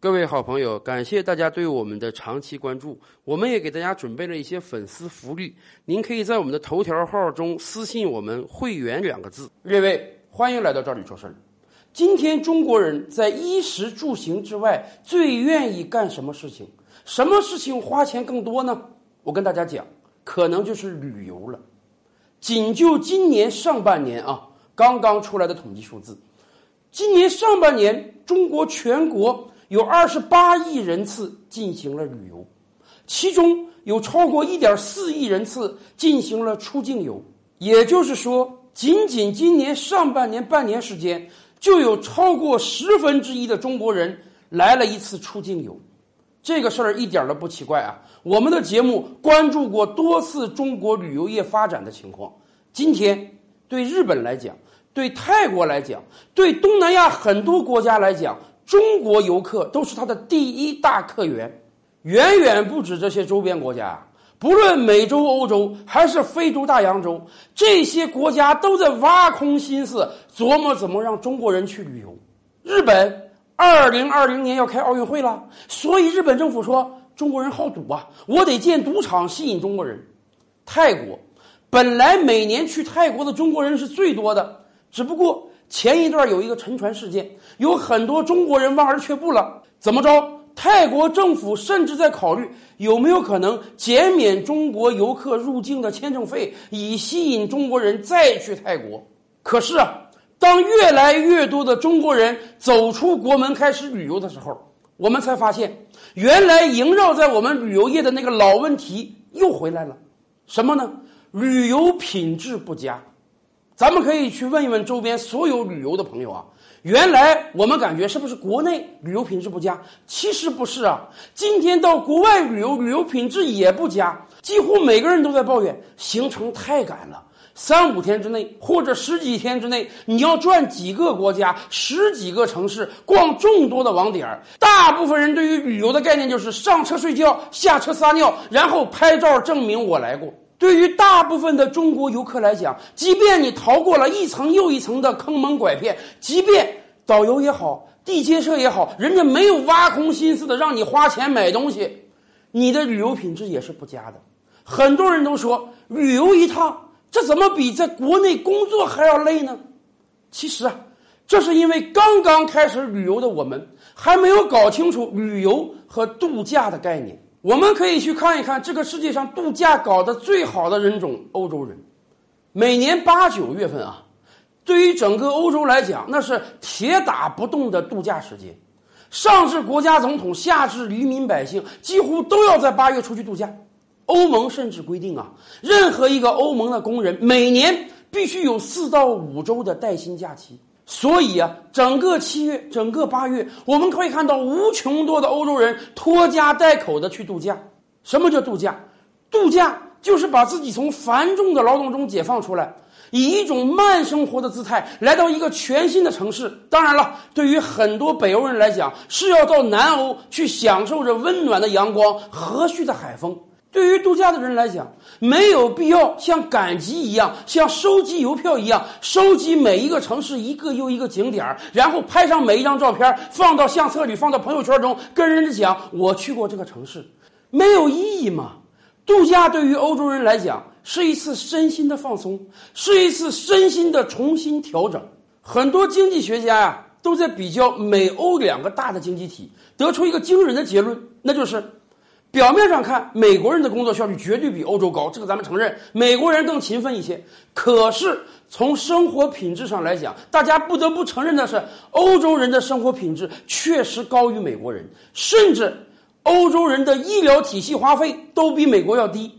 各位好朋友，感谢大家对我们的长期关注。我们也给大家准备了一些粉丝福利，您可以在我们的头条号中私信我们“会员”两个字。列位，欢迎来到这里说事儿。今天中国人在衣食住行之外，最愿意干什么事情？什么事情花钱更多呢？我跟大家讲，可能就是旅游了。仅就今年上半年啊，刚刚出来的统计数字，今年上半年中国全国。有二十八亿人次进行了旅游，其中有超过一点四亿人次进行了出境游。也就是说，仅仅今年上半年半年时间，就有超过十分之一的中国人来了一次出境游。这个事儿一点都不奇怪啊！我们的节目关注过多次中国旅游业发展的情况。今天对日本来讲，对泰国来讲，对东南亚很多国家来讲。中国游客都是他的第一大客源，远远不止这些周边国家。不论美洲、欧洲还是非洲大洋洲，这些国家都在挖空心思琢磨怎么让中国人去旅游。日本二零二零年要开奥运会了，所以日本政府说中国人好赌啊，我得建赌场吸引中国人。泰国本来每年去泰国的中国人是最多的，只不过。前一段有一个沉船事件，有很多中国人望而却步了。怎么着？泰国政府甚至在考虑有没有可能减免中国游客入境的签证费，以吸引中国人再去泰国。可是啊，当越来越多的中国人走出国门开始旅游的时候，我们才发现，原来萦绕在我们旅游业的那个老问题又回来了。什么呢？旅游品质不佳。咱们可以去问一问周边所有旅游的朋友啊，原来我们感觉是不是国内旅游品质不佳？其实不是啊，今天到国外旅游，旅游品质也不佳，几乎每个人都在抱怨行程太赶了，三五天之内或者十几天之内，你要转几个国家、十几个城市，逛众多的网点儿。大部分人对于旅游的概念就是上车睡觉，下车撒尿，然后拍照证明我来过。对于大部分的中国游客来讲，即便你逃过了一层又一层的坑蒙拐骗，即便导游也好，地接社也好，人家没有挖空心思的让你花钱买东西，你的旅游品质也是不佳的。很多人都说，旅游一趟，这怎么比在国内工作还要累呢？其实啊，这是因为刚刚开始旅游的我们，还没有搞清楚旅游和度假的概念。我们可以去看一看这个世界上度假搞得最好的人种——欧洲人。每年八九月份啊，对于整个欧洲来讲，那是铁打不动的度假时间。上至国家总统，下至渔民百姓，几乎都要在八月出去度假。欧盟甚至规定啊，任何一个欧盟的工人每年必须有四到五周的带薪假期。所以啊，整个七月，整个八月，我们可以看到无穷多的欧洲人拖家带口的去度假。什么叫度假？度假就是把自己从繁重的劳动中解放出来，以一种慢生活的姿态来到一个全新的城市。当然了，对于很多北欧人来讲，是要到南欧去享受着温暖的阳光、和煦的海风。对于度假的人来讲，没有必要像赶集一样，像收集邮票一样，收集每一个城市一个又一个景点然后拍上每一张照片，放到相册里，放到朋友圈中，跟人家讲我去过这个城市，没有意义嘛？度假对于欧洲人来讲，是一次身心的放松，是一次身心的重新调整。很多经济学家呀，都在比较美欧两个大的经济体，得出一个惊人的结论，那就是。表面上看，美国人的工作效率绝对比欧洲高，这个咱们承认，美国人更勤奋一些。可是从生活品质上来讲，大家不得不承认的是，欧洲人的生活品质确实高于美国人，甚至欧洲人的医疗体系花费都比美国要低。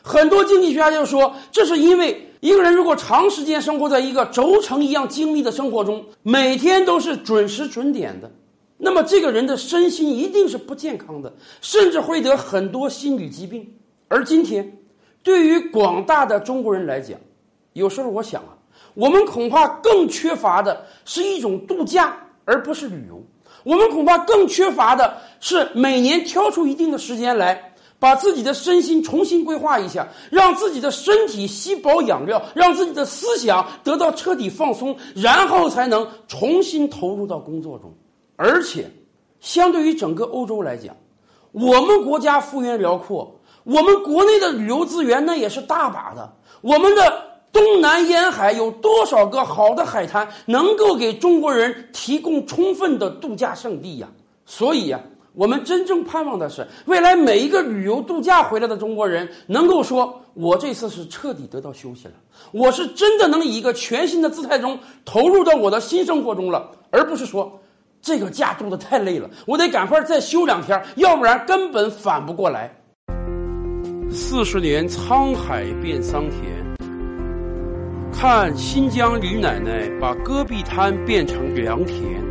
很多经济学家就说，这是因为一个人如果长时间生活在一个轴承一样精密的生活中，每天都是准时准点的。那么这个人的身心一定是不健康的，甚至会得很多心理疾病。而今天，对于广大的中国人来讲，有时候我想啊，我们恐怕更缺乏的是一种度假，而不是旅游。我们恐怕更缺乏的是每年挑出一定的时间来，把自己的身心重新规划一下，让自己的身体吸饱养料，让自己的思想得到彻底放松，然后才能重新投入到工作中。而且，相对于整个欧洲来讲，我们国家幅员辽阔，我们国内的旅游资源那也是大把的。我们的东南沿海有多少个好的海滩，能够给中国人提供充分的度假胜地呀？所以呀，我们真正盼望的是，未来每一个旅游度假回来的中国人，能够说：“我这次是彻底得到休息了，我是真的能以一个全新的姿态中投入到我的新生活中了，而不是说这个假度的太累了，我得赶快再休两天，要不然根本反不过来。”四十年沧海变桑田，看新疆李奶奶把戈壁滩变成良田。